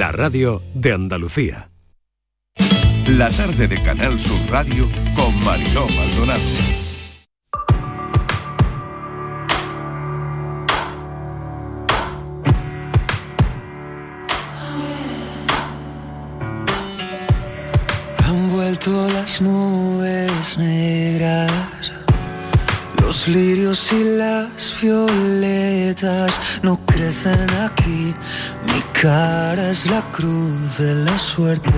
la radio de Andalucía. La tarde de Canal Sur Radio con Mariló Maldonado. Han vuelto las nubes negras, los lirios y las violetas no crecen aquí. Mi cara es la cruz de la suerte.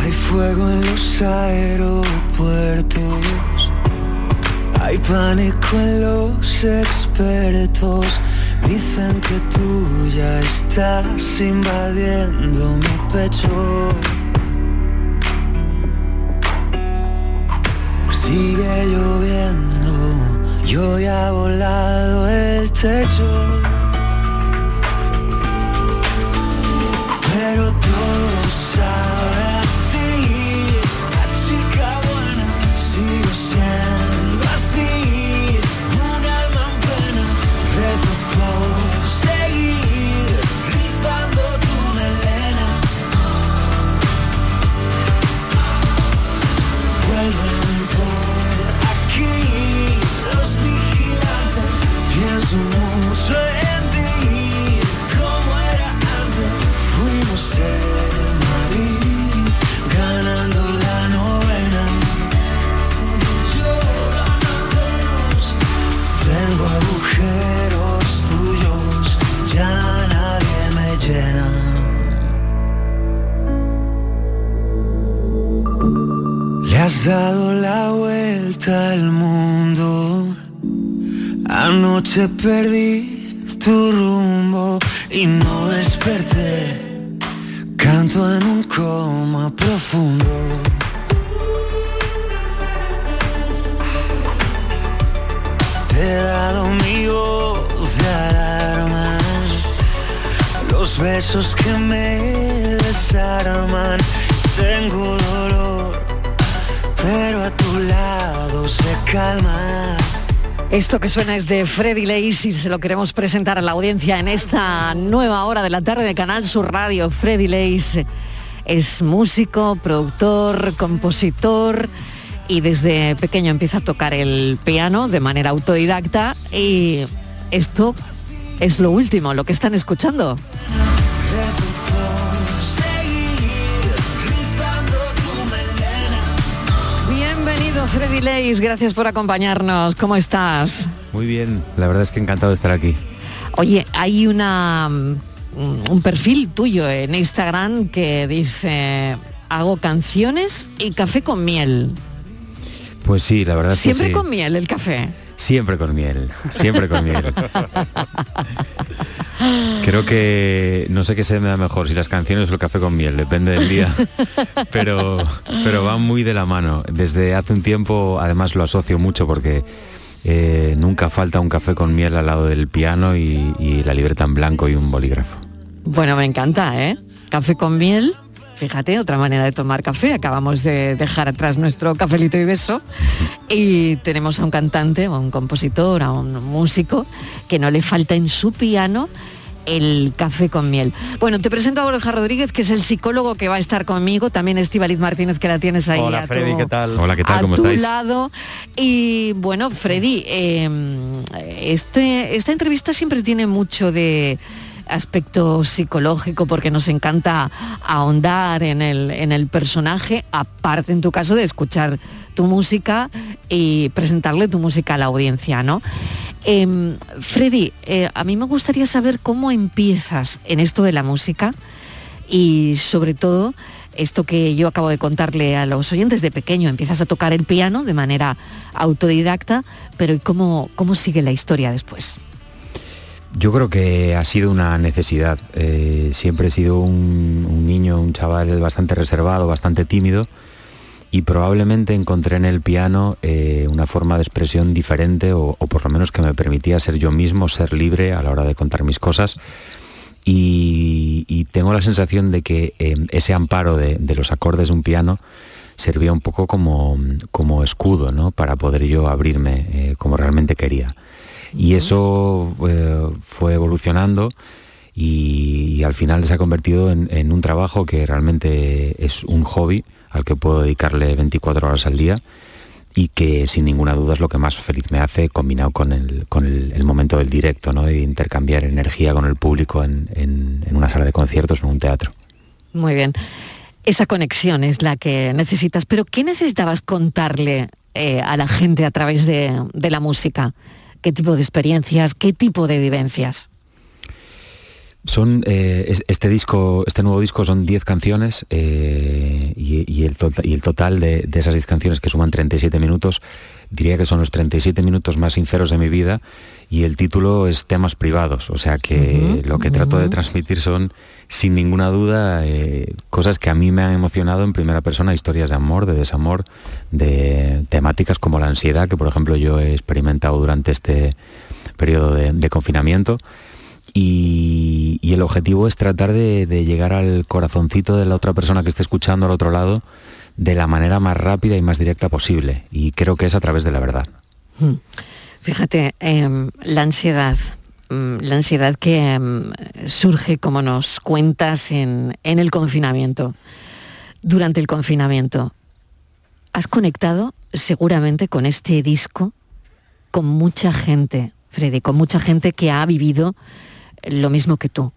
Hay fuego en los aeropuertos, hay pánico en los expertos. Dicen que tú ya estás invadiendo mi pecho. Sigue lloviendo, yo ya he volado el techo. Pero todo sabe Has dado la vuelta al mundo. Anoche perdí tu rumbo y no desperté. Canto en un coma profundo. Te he dado mi voz de alarma. Los besos que me desarman. Tengo dolor pero a tu lado se calma. Esto que suena es de Freddy Lace y se lo queremos presentar a la audiencia en esta nueva hora de la tarde de Canal Sur Radio. Freddy Lace es músico, productor, compositor y desde pequeño empieza a tocar el piano de manera autodidacta y esto es lo último, lo que están escuchando. Freddy Lace, gracias por acompañarnos. ¿Cómo estás? Muy bien, la verdad es que encantado de estar aquí. Oye, hay una mm, un perfil tuyo en Instagram que dice hago canciones y café con miel. Pues sí, la verdad es que Siempre sí. con miel el café. Siempre con miel, siempre con miel. Creo que no sé qué se me da mejor, si las canciones o el café con miel, depende del día. Pero, pero van muy de la mano. Desde hace un tiempo, además lo asocio mucho porque eh, nunca falta un café con miel al lado del piano y, y la libreta en blanco y un bolígrafo. Bueno, me encanta, ¿eh? Café con miel. Fíjate, otra manera de tomar café. Acabamos de dejar atrás nuestro cafelito y beso. Y tenemos a un cantante, a un compositor, a un músico, que no le falta en su piano el café con miel. Bueno, te presento a Borja Rodríguez, que es el psicólogo que va a estar conmigo. También Estivaliz Martínez, que la tienes ahí Hola a Freddy, tu- ¿qué tal? Hola, ¿qué tal? a ¿Cómo tu estáis? lado. Y bueno, Freddy, eh, este, esta entrevista siempre tiene mucho de aspecto psicológico porque nos encanta ahondar en el, en el personaje, aparte en tu caso de escuchar tu música y presentarle tu música a la audiencia, ¿no? Em, Freddy, eh, a mí me gustaría saber cómo empiezas en esto de la música y sobre todo esto que yo acabo de contarle a los oyentes de pequeño, empiezas a tocar el piano de manera autodidacta, pero ¿y cómo, cómo sigue la historia después? Yo creo que ha sido una necesidad. Eh, siempre he sido un, niño, un chaval bastante reservado, bastante tímido y probablemente encontré en el piano eh, una forma de expresión diferente o, por lo menos que me permitía ser yo mismo, ser libre a la hora de contar mis cosas. Y, tengo la sensación de que eh, ese amparo de, de los acordes de un piano servía un poco como, como escudo ¿no? para poder yo abrirme eh, como realmente quería. Y eso eh, fue evolucionando y, al final se ha convertido en, un trabajo que realmente es un hobby al que puedo dedicarle 24 horas al día y que sin ninguna duda es lo que más feliz me hace combinado con el, con el, momento del directo, ¿no? de intercambiar energía con el público en, en, una sala de conciertos o en un teatro. Muy bien. Esa conexión es la que necesitas, pero ¿qué necesitabas contarle eh, a la gente a través de, de la música? ¿Qué tipo de experiencias? ¿Qué tipo de vivencias? Son eh, este disco, este nuevo disco son 10 canciones eh, y, el y, el total de, esas 10 canciones que suman 37 minutos, diría que son los 37 minutos más sinceros de mi vida y el título es temas privados, o sea que lo que trato de transmitir son sin ninguna duda eh, cosas que a mí me han emocionado en primera persona, historias de amor, de desamor, de temáticas como la ansiedad, que por ejemplo yo he experimentado durante este periodo de confinamiento y, el objetivo es tratar de, llegar al corazoncito de la otra persona que esté escuchando al otro lado de la manera más rápida y más directa posible. Y creo que es a través de la verdad. Hmm. Fíjate, em, la ansiedad, mm, la ansiedad que em, surge, como nos cuentas, en, en el confinamiento. Durante el confinamiento, has conectado seguramente con este disco con mucha gente, Freddy, con mucha gente que ha vivido lo mismo que tú.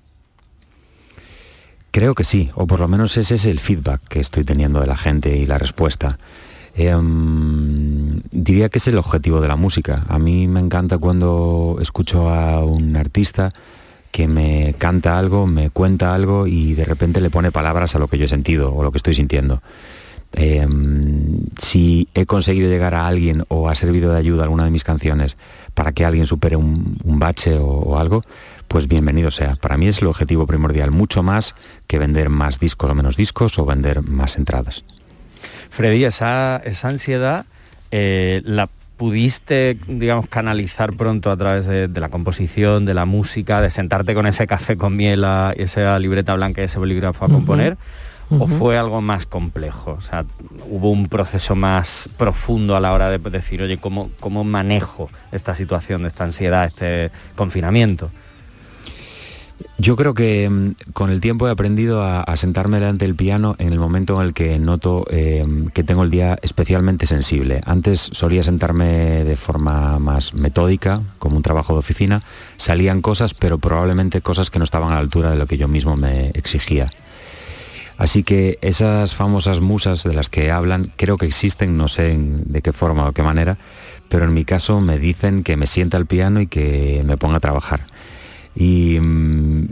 Creo que sí, o por lo menos ese es el feedback que estoy teniendo de la gente y la respuesta. Em, diría que es el objetivo de la música. A mí me encanta cuando escucho a un artista que me canta algo, me cuenta algo y de repente le pone palabras a lo que yo he sentido o lo que estoy sintiendo. Em, si he conseguido llegar a alguien o ha servido de ayuda alguna de mis canciones para que alguien supere un, bache o, algo, pues bienvenido sea. Para mí es el objetivo primordial, mucho más que vender más discos o menos discos o vender más entradas. Freddy, esa, esa ansiedad eh, la pudiste, digamos, canalizar pronto a través de, la composición, de la música, de sentarte con ese café con miel y esa libreta blanca y ese bolígrafo a componer? ¿O fue algo más complejo? O sea, hubo un proceso más profundo a la hora de decir, oye, ¿cómo, cómo manejo esta situación, esta ansiedad, este confinamiento? Yo creo que mm, con el tiempo he aprendido a, sentarme delante del piano en el momento en el que noto eh, que tengo el día especialmente sensible. Antes solía sentarme de forma más metódica, como un trabajo de oficina. Salían cosas, pero probablemente cosas que no estaban a la altura de lo que yo mismo me exigía. Así que esas famosas musas de las que hablan creo que existen, no sé de qué forma o qué manera, pero en mi caso me dicen que me sienta al piano y que me ponga a trabajar. Mm,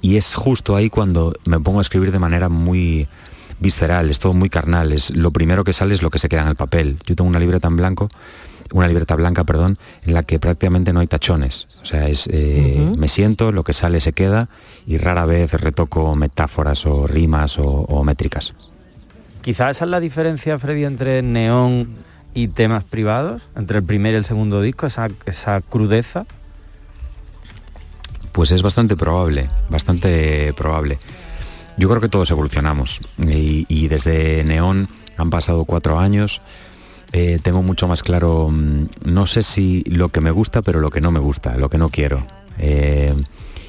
y, es justo ahí cuando me pongo a escribir de manera muy visceral, es todo muy carnal, es lo primero que sale es lo que se queda en el papel. Yo tengo una libreta en blanco, una libreta blanca, perdón, en la que prácticamente no hay tachones. O sea, es eh, me siento, lo que sale se queda y rara vez retoco metáforas o rimas o, métricas. Quizás esa es la diferencia, Freddy, entre neón y temas privados, entre el primer y el segundo disco, esa, esa crudeza. Pues es bastante probable, bastante probable. Yo creo que todos evolucionamos y, desde Neón han pasado cuatro años. Eh, tengo mucho más claro, mm, no sé si lo que me gusta, pero lo que no me gusta, lo que no quiero. Eh,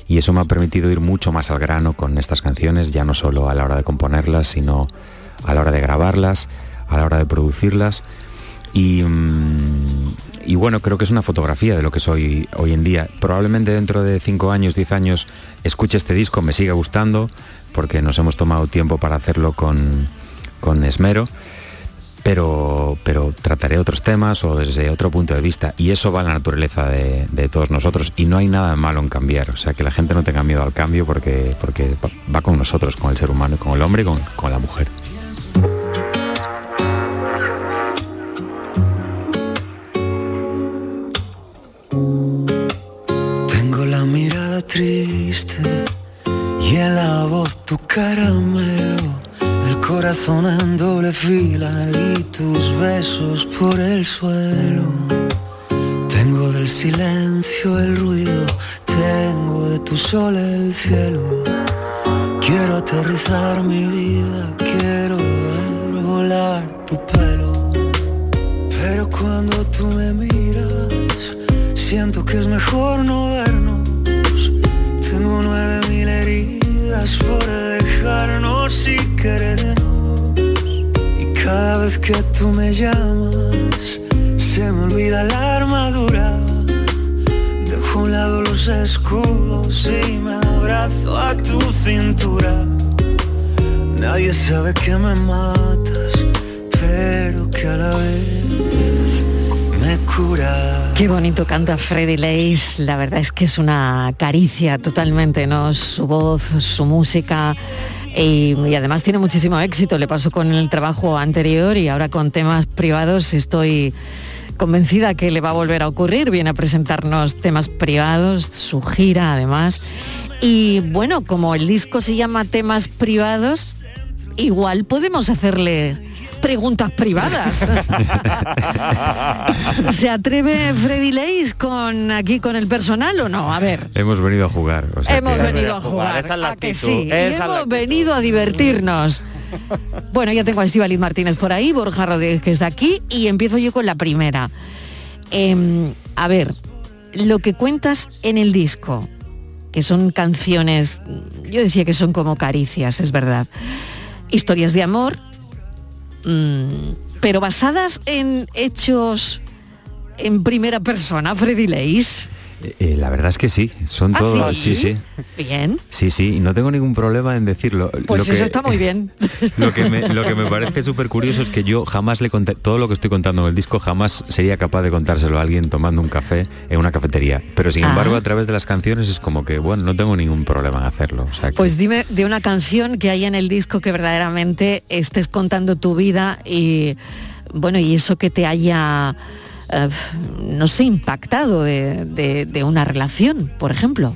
y eso me ha permitido ir mucho más al grano con estas canciones, ya no solo a la hora de componerlas, sino a la hora de grabarlas, a la hora de producirlas. Y, mm, y bueno, creo que es una fotografía de lo que soy hoy en día. Probablemente dentro de 5 años, 10 años, escuche este disco, me siga gustando, porque nos hemos tomado tiempo para hacerlo con, esmero. Pero, pero, trataré otros temas o desde otro punto de vista y eso va a la naturaleza de, de, todos nosotros y no hay nada malo en cambiar, o sea que la gente no tenga miedo al cambio porque, porque va con nosotros, con el ser humano, con el hombre y con, con la mujer. Y en la voz tu caramelo, el corazón en doble fila y tus besos por el suelo. Tengo del silencio el ruido, tengo de tu sol el cielo. Quiero aterrizar mi vida, quiero ver volar tu pelo. Pero cuando tú me miras, siento que es mejor no vernos. Por dejarnos y querernos. Y cada vez que tú me llamas, se me olvida la armadura. Dejo a un lado los escudos y me abrazo a tu cintura. Nadie sabe que me matas, pero que a la vez Qué bonito canta Freddy Leis, la verdad es que es una caricia totalmente, ¿no? Su voz, su música. Y, y además tiene muchísimo éxito, le pasó con el trabajo anterior y ahora con temas privados estoy convencida que le va a volver a ocurrir, viene a presentarnos temas privados, su gira además. Y bueno, como el disco se llama Temas Privados, igual podemos hacerle preguntas privadas. ¿Se atreve Freddy Leis con aquí con el personal o no? A ver. Hemos venido a jugar. o sea Hemos que- venido a jugar. esa es la ¿a que sí? Esa hemos actitud. venido a divertirnos. Bueno, ya tengo a Estivaliz Martínez por ahí, Borja Rodríguez que está aquí y empiezo yo con la primera. Em, a ver, lo que cuentas en el disco, que son canciones, yo decía que son como caricias, es verdad. Historias de amor, pero basadas en hechos en primera persona, Freddy Leis. Eh, la verdad es que sí, son ¿Ah, todos. sí? sí, sí. Bien, Sí, sí, no tengo ningún problema en decirlo. pues Lo que- eso está muy bien. Lo que me, lo que me parece súper curioso es que yo jamás le conté, todo lo que estoy contando en el disco jamás sería capaz de contárselo a alguien tomando un café en una cafetería. Pero sin Ah. embargo, a través de las canciones es como que, bueno, no tengo ningún problema en hacerlo. O sea que- Pues dime de una canción que hay en el disco que verdaderamente estés contando tu vida y bueno, y eso que te haya, eh, no sé, impactado de, una relación, por ejemplo.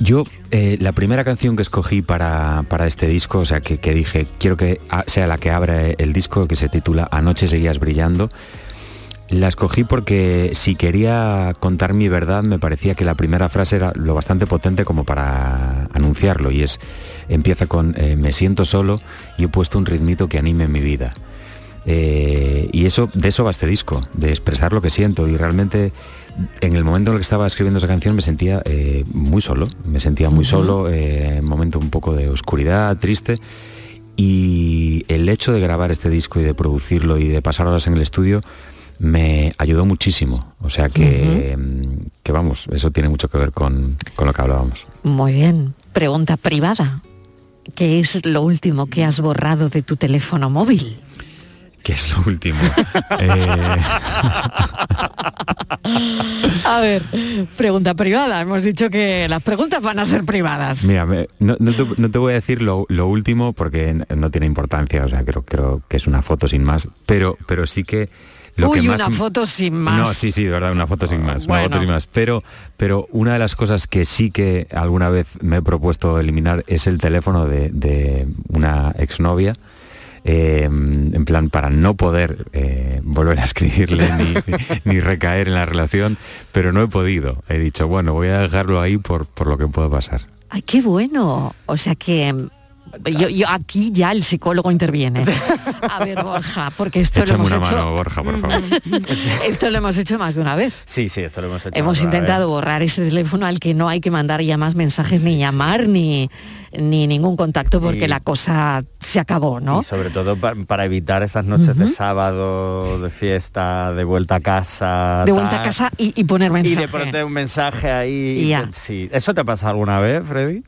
Yo, eh, la primera canción que escogí para, para este disco, o sea, que, dije, quiero que sea la que abra el disco, que se titula Anoche seguías brillando, la escogí porque si quería contar mi verdad, me parecía que la primera frase era lo bastante potente como para anunciarlo, y es, empieza con, eh, me siento solo y he puesto un ritmito que anime mi vida. Eh, y eso, de eso va este disco, de expresar lo que siento. Y realmente en el momento en el que estaba escribiendo esa canción me sentía eh, muy solo, me sentía muy solo, eh, un momento un poco de oscuridad, triste. Y el hecho de grabar este disco y de producirlo y de pasar horas en el estudio me ayudó muchísimo. O sea que, mm, que vamos, eso tiene mucho que ver con, con lo que hablábamos. Muy bien. Pregunta privada. ¿Qué es lo último que has borrado de tu teléfono móvil? ¿Qué es lo último? Eh, A ver, pregunta privada. Hemos dicho que las preguntas van a ser privadas. Mira, me- no, no te, no te voy a decir lo, lo último porque no tiene importancia, o sea, creo, creo que es una foto sin más, pero, pero sí que lo Uy, que más... una foto sin más. No, sí, sí, de verdad, una foto sin más, una Bueno. foto sin más. Pero, pero una de las cosas que sí que alguna vez me he propuesto eliminar es el teléfono de, de una exnovia. Eh, en plan, para no poder eh, volver a escribirle ni, ni recaer en la relación, pero no he podido. He dicho, bueno, voy a dejarlo ahí por, por lo que pueda pasar. Ay, qué bueno. O sea que yo, yo aquí ya el psicólogo interviene. A ver, Borja, porque esto lo hemos una hecho. mano, Borja, por favor. Esto lo hemos hecho más de una vez. Sí, sí, esto lo hemos hecho. Hemos intentado vez. borrar ese teléfono al que no hay que mandar ya más mensajes ni llamar ni, ni ningún contacto porque Y- la cosa se acabó, ¿no? Y sobre todo pa- para evitar esas noches de sábado, de fiesta, de vuelta a casa. De vuelta a casa y, y poner Y mensaje. de pronto un mensaje ahí. Y ya. Sí. ¿Eso te ha pasado alguna vez, Freddy?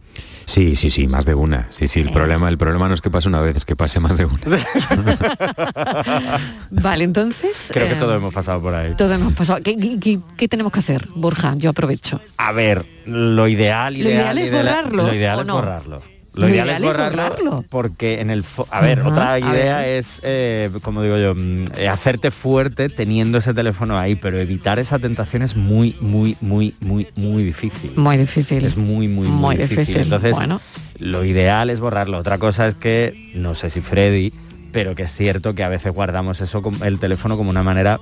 Sí, sí, sí, más de una. Sí, sí, el problema, el problema no es que pase una vez, es que pase más de una. Vale, entonces. Creo que eh, todos hemos pasado por ahí. todo hemos pasado. ¿Qué, qué- qué- qué tenemos que hacer, Borja? Yo aprovecho. A ver, lo ideal, Lo ideal, ideal es borrarlo, Lo ideal ¿o es no? borrarlo. Lo ideal es borrarlo. porque en el a ver Ajá, otra idea ver. es eh, como digo yo mm, eh, hacerte fuerte teniendo ese teléfono ahí pero evitar esa tentación es muy muy muy muy muy difícil Muy difícil. es muy muy muy, Muy difícil. difícil. entonces Bueno. lo ideal es borrarlo otra cosa es que no sé si Freddy pero que es cierto que a veces guardamos eso el teléfono como una manera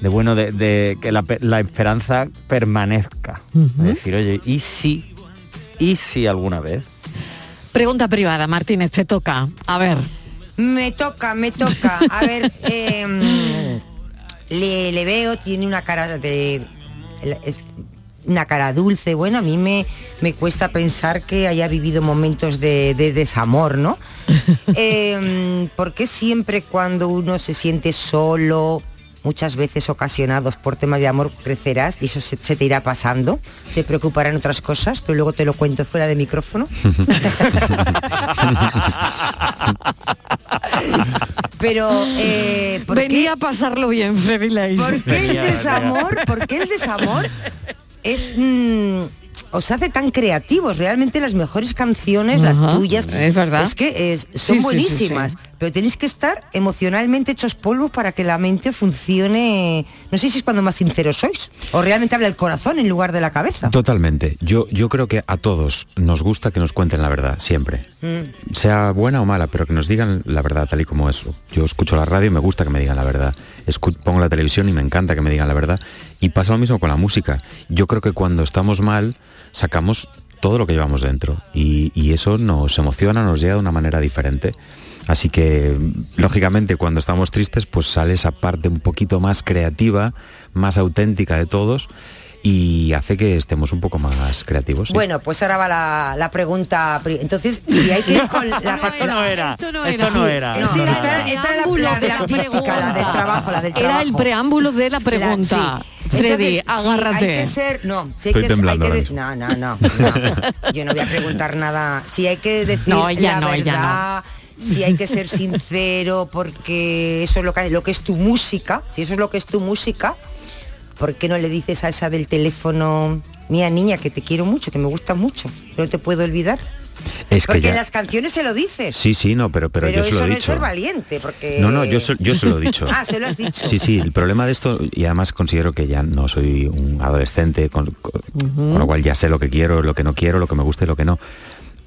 de bueno de, de que la, la esperanza permanezca. Es decir oye y si y si alguna vez Pregunta privada, Martínez, te toca. A ver. Me toca, me toca. A ver, em, le, le veo, tiene una cara de es una cara dulce. Bueno, a mí me, me cuesta pensar que haya vivido momentos de, de desamor, ¿no? Eh, porque siempre cuando uno se siente solo, muchas veces ocasionados por temas de amor, crecerás y eso se, se te irá pasando. Te preocuparán otras cosas, pero luego te lo cuento fuera de micrófono. pero, eh, ¿por qué- Venía a pasarlo bien, Freddy. ¿Por qué el desamor? ¿Por qué el desamor es mm, os hace tan creativos? Realmente las mejores canciones, las tuyas, es verdad. es que es- Sí, son sí, buenísimas. sí, sí. Pero tenéis que estar emocionalmente hechos polvo para que la mente funcione. No sé si es cuando más sinceros sois. O realmente habla el corazón en lugar de la cabeza. Totalmente. Yo, yo creo que a todos nos gusta que nos cuenten la verdad, siempre. Mm. Sea buena o mala, pero que nos digan la verdad tal y como es. Yo escucho la radio y me gusta que me digan la verdad. Escu- pongo la televisión y me encanta que me digan la verdad. Y pasa lo mismo con la música. Yo creo que cuando estamos mal, sacamos todo lo que llevamos dentro. Y, y eso nos emociona, nos llega de una manera diferente. Así que, lógicamente, cuando estamos tristes, pues sale esa parte un poquito más creativa, más auténtica de todos y hace que estemos un poco más creativos. sí. Bueno, pues ahora va la, la pregunta. Entonces, si hay que ir con la Esto no era. Esto no Esto era. no era. No, era esta- el esta era la- preámbulo la- de la artística, la del pregunta. trabajo, la del Era el trabajo. preámbulo de la La- pregunta. sí. Freddy, Entonces, agárrate. hay que ser, no, si hay Estoy que, temblando hay ahora que de- mismo. no, no, no, no. Yo no voy a preguntar nada. Si hay que decir No, ella la no, ella no. Si hay que ser sincero, porque eso es lo que, lo que es tu música, si eso es lo que es tu música, ¿por qué no le dices a esa del teléfono, mía niña, que te quiero mucho, que me gusta mucho, no te puedo olvidar? es que Porque ya... en las canciones se lo dices. Sí, sí, no, pero, pero, pero yo se lo he no dicho. valiente, porque... No, no, yo se, yo se lo he dicho. Ah, se lo has dicho. Sí, sí, el problema de esto, y además considero que ya no soy un adolescente, con, con- con lo cual ya sé lo que quiero, lo que no quiero, lo que me gusta y lo que no.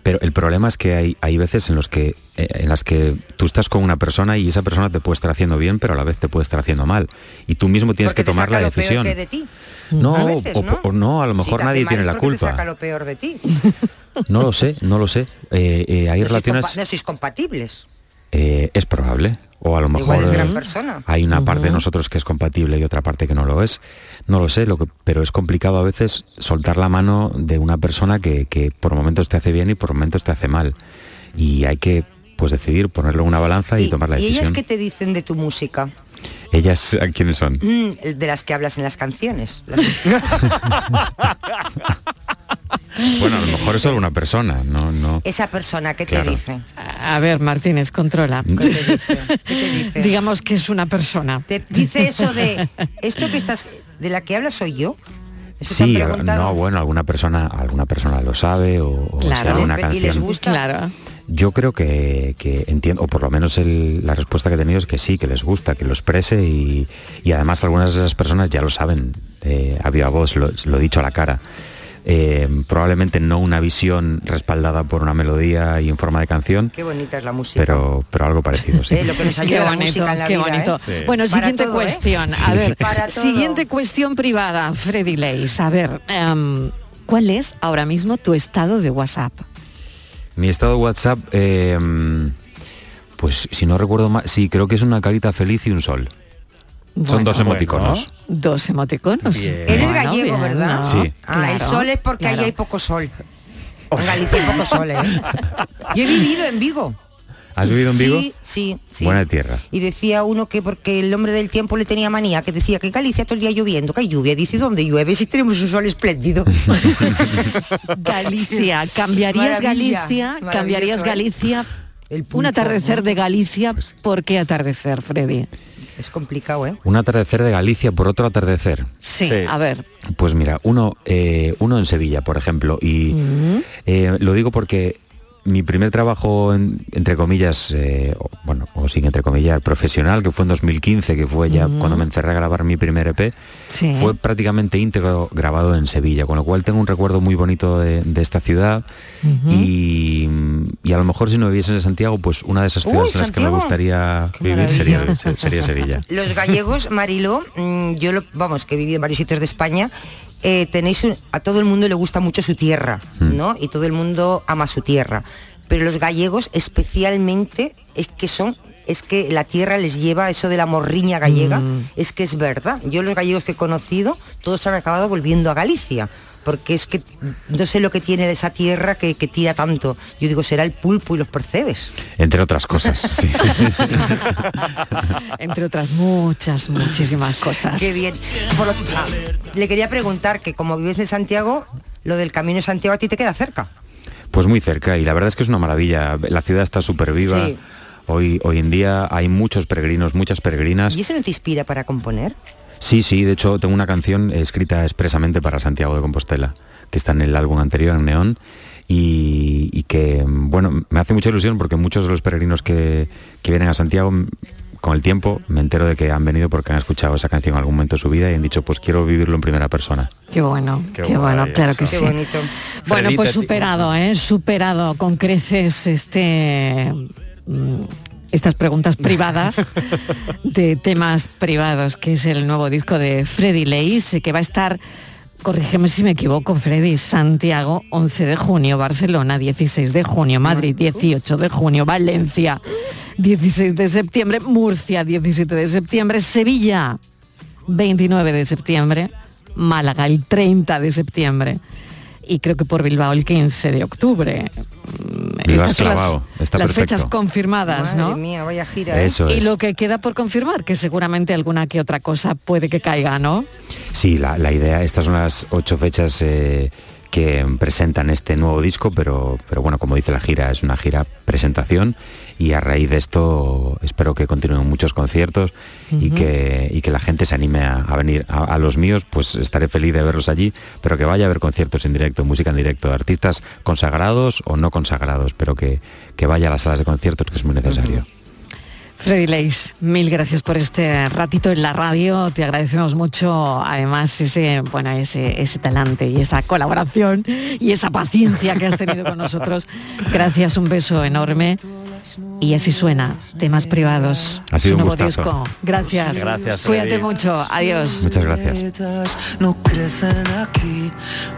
Pero el problema es que hay, hay veces en los que eh, en las que tú estás con una persona y esa persona te puede estar haciendo bien, pero a la vez te puede estar haciendo mal. Y tú mismo tienes Porque que te tomar saca la lo peor decisión. que de ti. No, veces, o- ¿no? o no, a lo mejor nadie tiene la porque te saca culpa. lo peor de ti. No lo sé, no lo sé. Eh, eh, hay no sois relaciones, compa- no sois compatibles. eh, es probable, o a lo mejor Igual es gran persona. hay una parte de nosotros que es compatible y otra parte que no lo es. No lo sé, lo que, pero es complicado a veces soltar la mano de una persona que, que por momentos te hace bien y por momentos te hace mal. Y hay que pues decidir, ponerlo en una balanza y, tomar la ¿y decisión. ellas qué te dicen de tu música? Ellas, ¿a ¿quiénes son? Mm, de las que hablas en las canciones. Las- Bueno, a lo mejor es solo una persona, no, no. Esa persona, ¿qué Claro. te dice? A ver, Martínez, controla. ¿Qué te dice? ¿Qué te dice? Digamos que es una persona. ¿Te dice eso de esto que estás de la que hablas soy yo? ¿Eso te han Sí, no, bueno, alguna persona, alguna persona lo sabe o, o Claro. sea una Y canción. les gusta. Claro. Yo creo que, que entiendo, o por lo menos el- la respuesta que he tenido es que sí, que les gusta, que lo exprese y, y además algunas de esas personas ya lo saben, eh, a viva voz, lo, lo he dicho a la cara. Eh, probablemente no una visión respaldada por una melodía y en forma de canción, Qué bonita es la música. pero, pero algo parecido, sí. Eh, lo que nos Qué ayuda la bonito, música en la qué vida, bonito. ¿eh? Bueno, Para siguiente todo, ¿eh? cuestión. A ver, siguiente cuestión privada, Freddy Leis. A ver, em, ¿cuál es ahora mismo tu estado de WhatsApp? Mi estado de WhatsApp, eh, pues si no recuerdo mal, sí, creo que es una carita feliz y un sol. Son dos emoticonos. Dos emoticonos. Bien. Eres Bueno, gallego, bien, ¿verdad? ¿no? Sí. Ah, el sol es porque claro. ahí hay poco sol. En Galicia hay poco sol, ¿eh? Yo he vivido en Vigo. ¿Has vivido en Vigo? Sí, sí, sí. Buena tierra. Y decía uno que porque el hombre del tiempo le tenía manía, que decía que en Galicia todo el día lloviendo, que hay lluvia. Dice, ¿dónde llueve? Si tenemos un sol espléndido. Galicia, ¿cambiarías Maravilla, Galicia? ¿Cambiarías ¿eh? Galicia? El Un atardecer ¿no? de Galicia, Pues ¿por qué atardecer, Freddy? Es complicado, ¿eh? Un atardecer de Galicia por otro atardecer. Sí, Sí. a ver. Pues mira, uno, eh, uno en Sevilla, por ejemplo, y eh, lo digo porque mi primer trabajo, en- entre comillas, eh, o- bueno, o sin entre comillas, profesional, que fue en 2015, que fue ya cuando me encerré a grabar mi primer EP, Sí. fue prácticamente íntegro grabado en Sevilla, con lo cual tengo un recuerdo muy bonito de, de esta ciudad. Y, y a lo mejor si no viviese en Santiago, pues una de esas Uy, ciudades en las que me gustaría Qué vivir sería Sevilla. Los gallegos, Marilo, mm, yo lo, vamos, que he vivido en varios sitios de España, eh, tenéis un- a todo el mundo le gusta mucho su tierra, Mm. ¿no? Y todo el mundo ama su tierra. Pero los gallegos especialmente es que son es que la tierra les lleva eso de la morriña gallega, Mm. es que es verdad. Yo los gallegos que he conocido, todos han acabado volviendo a Galicia. Porque es que no sé lo que tiene esa tierra que, que tira tanto. Yo digo, será el pulpo y los percebes. Entre otras cosas, sí. Entre otras muchas, muchísimas cosas. Qué bien. Por lo- ah, le quería preguntar que como vives en Santiago, lo del Camino de Santiago a ti te queda cerca. Pues muy cerca y la verdad es que es una maravilla. La ciudad está súper viva. Sí. Hoy, hoy en día hay muchos peregrinos, muchas peregrinas. ¿Y eso no te inspira para componer? Sí, sí, de hecho tengo una canción escrita expresamente para Santiago de Compostela, que está en el álbum anterior, en Neón, y, y que, bueno, me hace mucha ilusión porque muchos de los peregrinos que, que vienen a Santiago, con el tiempo me entero de que han venido porque han escuchado esa canción en algún momento de su vida y han dicho, pues quiero vivirlo en primera persona. Qué bueno, Qué qué, bueno, claro que Qué sí. bonito. Bueno, pues superado, ¿eh? Superado con creces este mm, estas preguntas privadas de temas privados, que es el nuevo disco de Freddy Leis, que va a estar, corrígeme si me equivoco, Freddy, Santiago, 11 de junio, Barcelona, 16 de junio, Madrid, 18 de junio, Valencia, 16 de septiembre, Murcia, 17 de septiembre, Sevilla, 29 de septiembre, Málaga el 30 de septiembre y creo que por Bilbao el 15 de octubre. Estas son las, perfecto. fechas confirmadas, Madre ¿no? mía, vaya gira. ¿eh? Eso Y es. lo que queda por confirmar, que seguramente alguna que otra cosa puede que caiga, ¿no? Sí, la, la idea, estas son las ocho fechas eh, que presentan este nuevo disco, pero, pero bueno, como dice la gira, es una gira presentación y a raíz de esto espero que continúen muchos conciertos y, que, y que la gente se anime a, a venir. A, a los míos, pues estaré feliz de verlos allí, pero que vaya a haber conciertos en directo, música en directo, artistas consagrados o no consagrados, pero que, que vaya a las salas de conciertos, que es muy necesario. Freddy Leis, mil gracias por este ratito en la radio. Te agradecemos mucho, además, ese, bueno, ese, ese talante y esa colaboración y esa paciencia que has tenido con nosotros. Gracias, un beso enorme. Y así suena, temas privados. Ha sido un nuevo gustazo. disco. Gracias. Gracias, Cuídate Freddy. mucho. Adiós. Muchas gracias. No crecen aquí,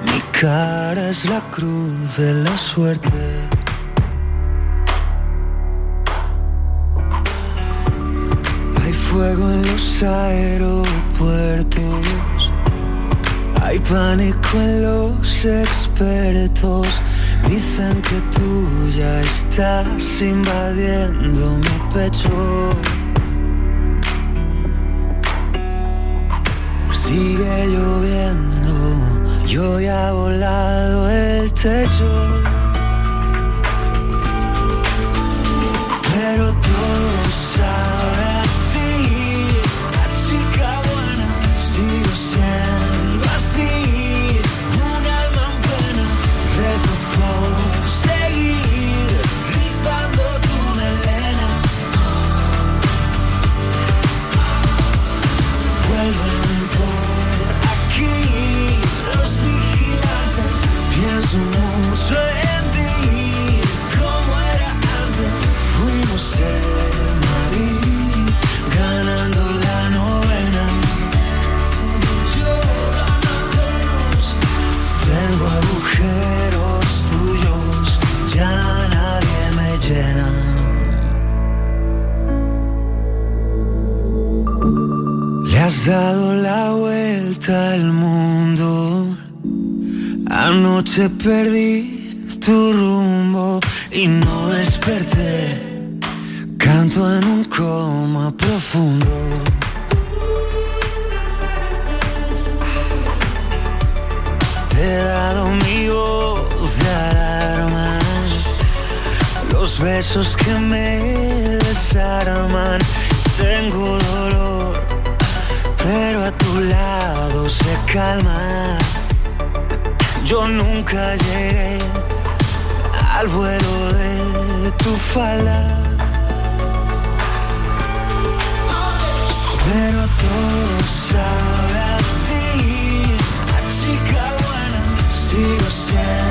mi cara es la cruz de la suerte. Hay fuego en los aeropuertos, hay pánico en los expertos. Dicen que tú ya estás invadiendo mi pecho. Sigue lloviendo, yo ya volado el techo. Vuelta al mundo. Anoche perdí tu rumbo y no desperté. Canto en un coma profundo. Te he dado mi voz de alarma. Los besos que me desarman. Tengo dolor pero a tu lado se calma. Yo nunca llegué al vuelo de tu falda. Pero todo sabe a ti, chica buena. Sigo siendo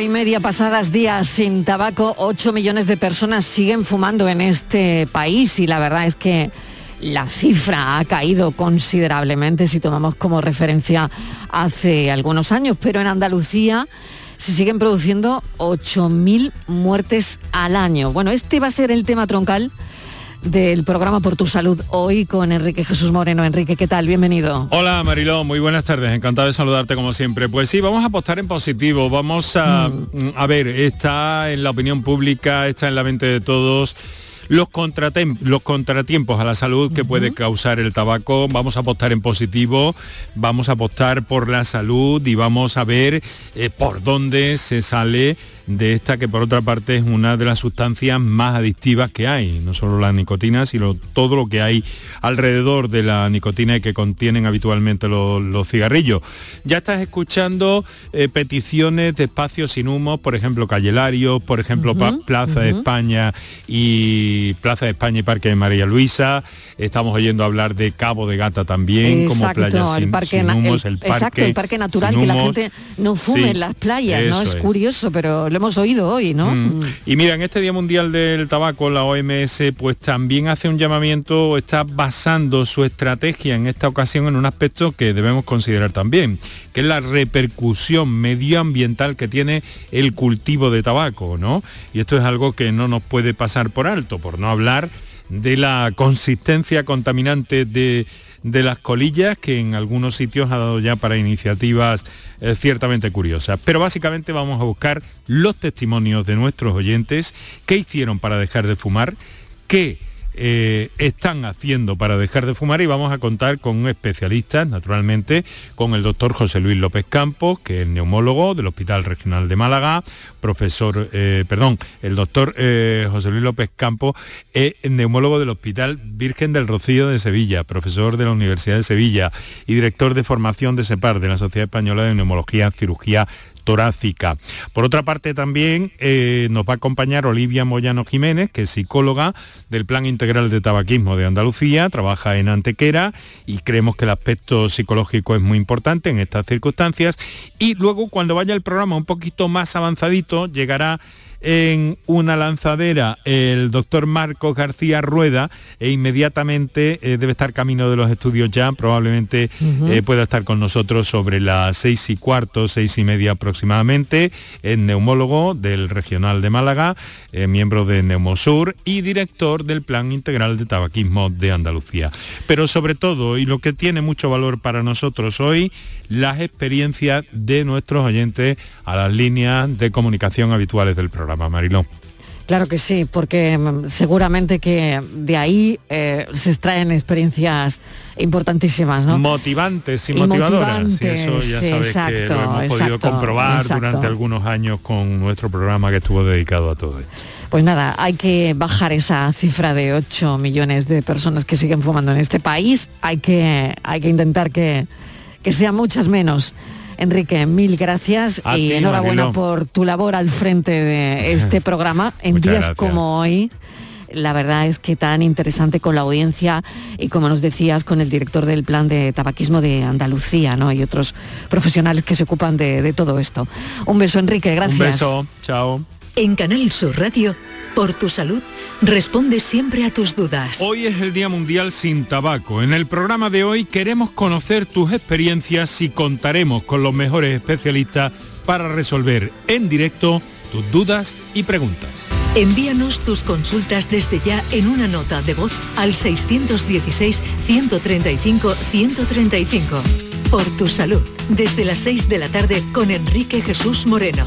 Y media pasadas días sin tabaco, 8 millones de personas siguen fumando en este país y la verdad es que la cifra ha caído considerablemente si tomamos como referencia hace algunos años, pero en Andalucía se siguen produciendo 8.000 muertes al año. Bueno, este va a ser el tema troncal del programa Por tu Salud hoy con Enrique Jesús Moreno. Enrique, ¿qué tal? Bienvenido. Hola Mariló, muy buenas tardes, encantado de saludarte como siempre. Pues sí, vamos a apostar en positivo, vamos a, a ver, está en la opinión pública, está en la mente de todos los, los contratiempos a la salud que puede causar el tabaco. Vamos a apostar en positivo, vamos a apostar por la salud y vamos a ver eh, por dónde se sale de esta que por otra parte es una de las sustancias más adictivas que hay, no solo la nicotina, sino todo lo que hay alrededor de la nicotina y que contienen habitualmente los, los cigarrillos. Ya estás escuchando eh, peticiones de espacios sin humo, por ejemplo, Calle Larios, por ejemplo, Pa- Plaza de España y Plaza de España y Parque de María Luisa. Estamos oyendo hablar de Cabo de Gata también, como playa sin, el parque, sin humos, el- el, parque, exacto, el parque natural, que la gente no fume Sí, en las playas, ¿no? Es es. curioso, pero lo hemos oído hoy, ¿no? Mm. Y mira, en este Día Mundial del Tabaco, la OMS pues también hace un llamamiento, está basando su estrategia en esta ocasión en un aspecto que debemos considerar también, que es la repercusión medioambiental que tiene el cultivo de tabaco, ¿no? Y esto es algo que no nos puede pasar por alto, por no hablar de la consistencia contaminante de, de las colillas que en algunos sitios ha dado ya para iniciativas eh, ciertamente curiosas. Pero básicamente vamos a buscar los testimonios de nuestros oyentes, qué hicieron para dejar de fumar, qué eh, están haciendo para dejar de fumar y vamos a contar con un especialista, naturalmente, con el doctor José Luis López Campos, que es neumólogo del Hospital Regional de Málaga, profesor, eh, perdón, el doctor eh, José Luis López Campos es neumólogo del Hospital Virgen del Rocío de Sevilla, profesor de la Universidad de Sevilla y director de formación de SEPAR, de la Sociedad Española de Neumología, Cirugía torácica. Por otra parte también eh, nos va a acompañar Olivia Moyano Jiménez, que es psicóloga del Plan Integral de Tabaquismo de Andalucía, trabaja en Antequera y creemos que el aspecto psicológico es muy importante en estas circunstancias. Y luego cuando vaya el programa un poquito más avanzadito, llegará en una lanzadera el doctor Marcos García Rueda e inmediatamente eh, debe estar camino de los estudios ya, probablemente eh, pueda estar con nosotros sobre las seis y cuarto, seis y media aproximadamente, es neumólogo del Regional de Málaga, eh, miembro de Neumosur y director del Plan Integral de Tabaquismo de Andalucía. Pero sobre todo, y lo que tiene mucho valor para nosotros hoy, las experiencias de nuestros oyentes a las líneas de comunicación habituales del programa. Mariló. Claro que sí, porque mm, seguramente que de ahí eh, se extraen experiencias importantísimas, ¿no? Motivantes y, motivadoras. y eso ya sabes que lo hemos podido comprobar durante algunos años con nuestro programa que estuvo dedicado a todo esto. Pues nada, hay que bajar esa cifra de 8 millones de personas que siguen fumando en este país. Hay que, hay que intentar que, que sean muchas menos. Enrique, mil gracias y enhorabuena por tu labor al frente de este programa en días como hoy. La verdad es que tan interesante con la audiencia y como nos decías, con el director del plan de tabaquismo de Andalucía, ¿no? Y otros profesionales que se ocupan de, de todo esto. Un beso, Enrique, gracias. Un beso, chao. En Canal Sur Radio, por tu salud, responde siempre a tus dudas. Hoy es el Día Mundial sin Tabaco. En el programa de hoy queremos conocer tus experiencias y contaremos con los mejores especialistas para resolver en directo tus dudas y preguntas. Envíanos tus consultas desde ya en una nota de voz al 616-135-135. Por tu salud, desde las 6 de la tarde con Enrique Jesús Moreno.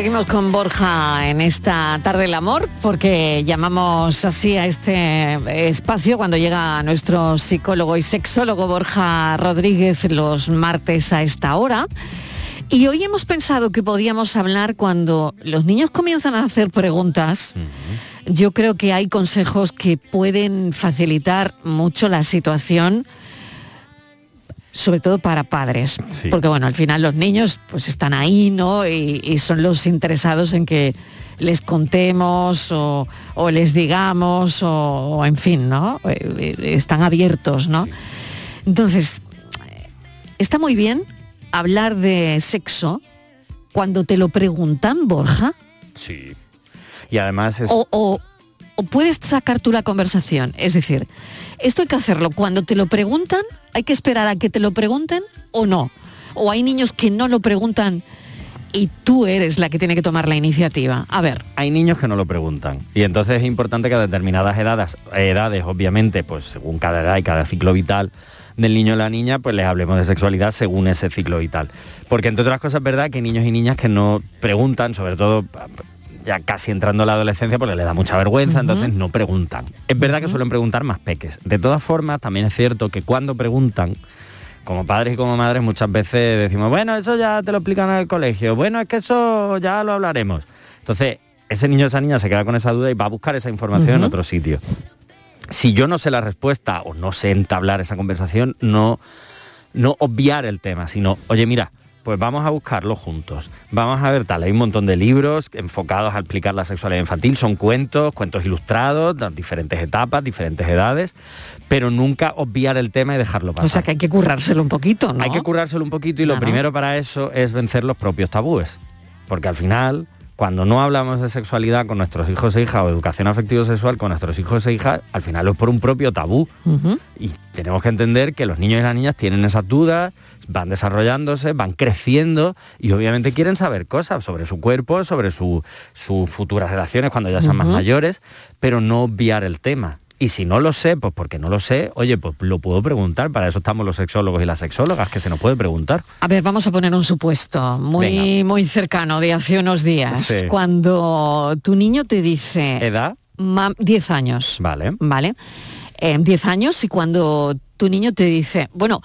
Seguimos con Borja en esta tarde del amor, porque llamamos así a este espacio cuando llega nuestro psicólogo y sexólogo Borja Rodríguez los martes a esta hora. Y hoy hemos pensado que podíamos hablar cuando los niños comienzan a hacer preguntas. Yo creo que hay consejos que pueden facilitar mucho la situación sobre todo para padres, Sí. porque bueno, al final los niños pues están ahí, ¿no? Y, y son los interesados en que les contemos o, o les digamos o, o en fin, ¿no? Eh, eh, Están abiertos, ¿no? Entonces, está muy bien hablar de sexo cuando te lo preguntan, Borja, Sí. Y además es... o, o- o puedes sacar tú la conversación. Es decir, esto hay que hacerlo cuando te lo preguntan, hay que esperar a que te lo pregunten o no. o hay niños que no lo preguntan y tú eres la que tiene que tomar la iniciativa. A ver. Hay niños que no lo preguntan y entonces es importante que a determinadas edades, edades obviamente, pues según cada edad y cada ciclo vital del niño o la niña, pues les hablemos de sexualidad según ese ciclo vital. Porque entre otras cosas es verdad que hay niños y niñas que no preguntan, sobre todo ya casi entrando a la adolescencia porque les da mucha vergüenza, entonces no preguntan. Es verdad que suelen preguntar más peques. De todas formas, también es cierto que cuando preguntan, como padres y como madres muchas veces decimos, bueno, eso ya te lo explican en el colegio, bueno, es que eso ya lo hablaremos. Entonces, ese niño o esa niña se queda con esa duda y va a buscar esa información en otro sitio. Si yo no sé la respuesta o no sé entablar esa conversación, no, no obviar el tema, sino, oye, mira, pues vamos a buscarlo juntos. Vamos a ver tal, hay un montón de libros enfocados a explicar la sexualidad infantil, son cuentos, cuentos ilustrados, de diferentes etapas, diferentes edades, pero nunca obviar el tema y dejarlo pasar. O sea que hay que currárselo un poquito, ¿no? Hay que currárselo un poquito y lo primero para eso es vencer los propios tabúes. Porque al final, cuando no hablamos de sexualidad con nuestros hijos e hijas o educación afectivo sexual con nuestros hijos e hijas, al final es por un propio tabú. Y tenemos que entender que los niños y las niñas tienen esas dudas, van desarrollándose, van creciendo y obviamente quieren saber cosas sobre su cuerpo, sobre sus futuras relaciones cuando ya sean más mayores, pero no obviar el tema. Y si no lo sé, pues porque no lo sé, oye, pues lo puedo preguntar. Para eso estamos los sexólogos y las sexólogas, que se nos puede preguntar. A ver, vamos a poner un supuesto muy, muy cercano de hace unos días. Sí. Cuando tu niño te dice... ¿Edad? "Mam, 10 años. Vale. Vale. Eh, 10 años y cuando tu niño te dice, bueno,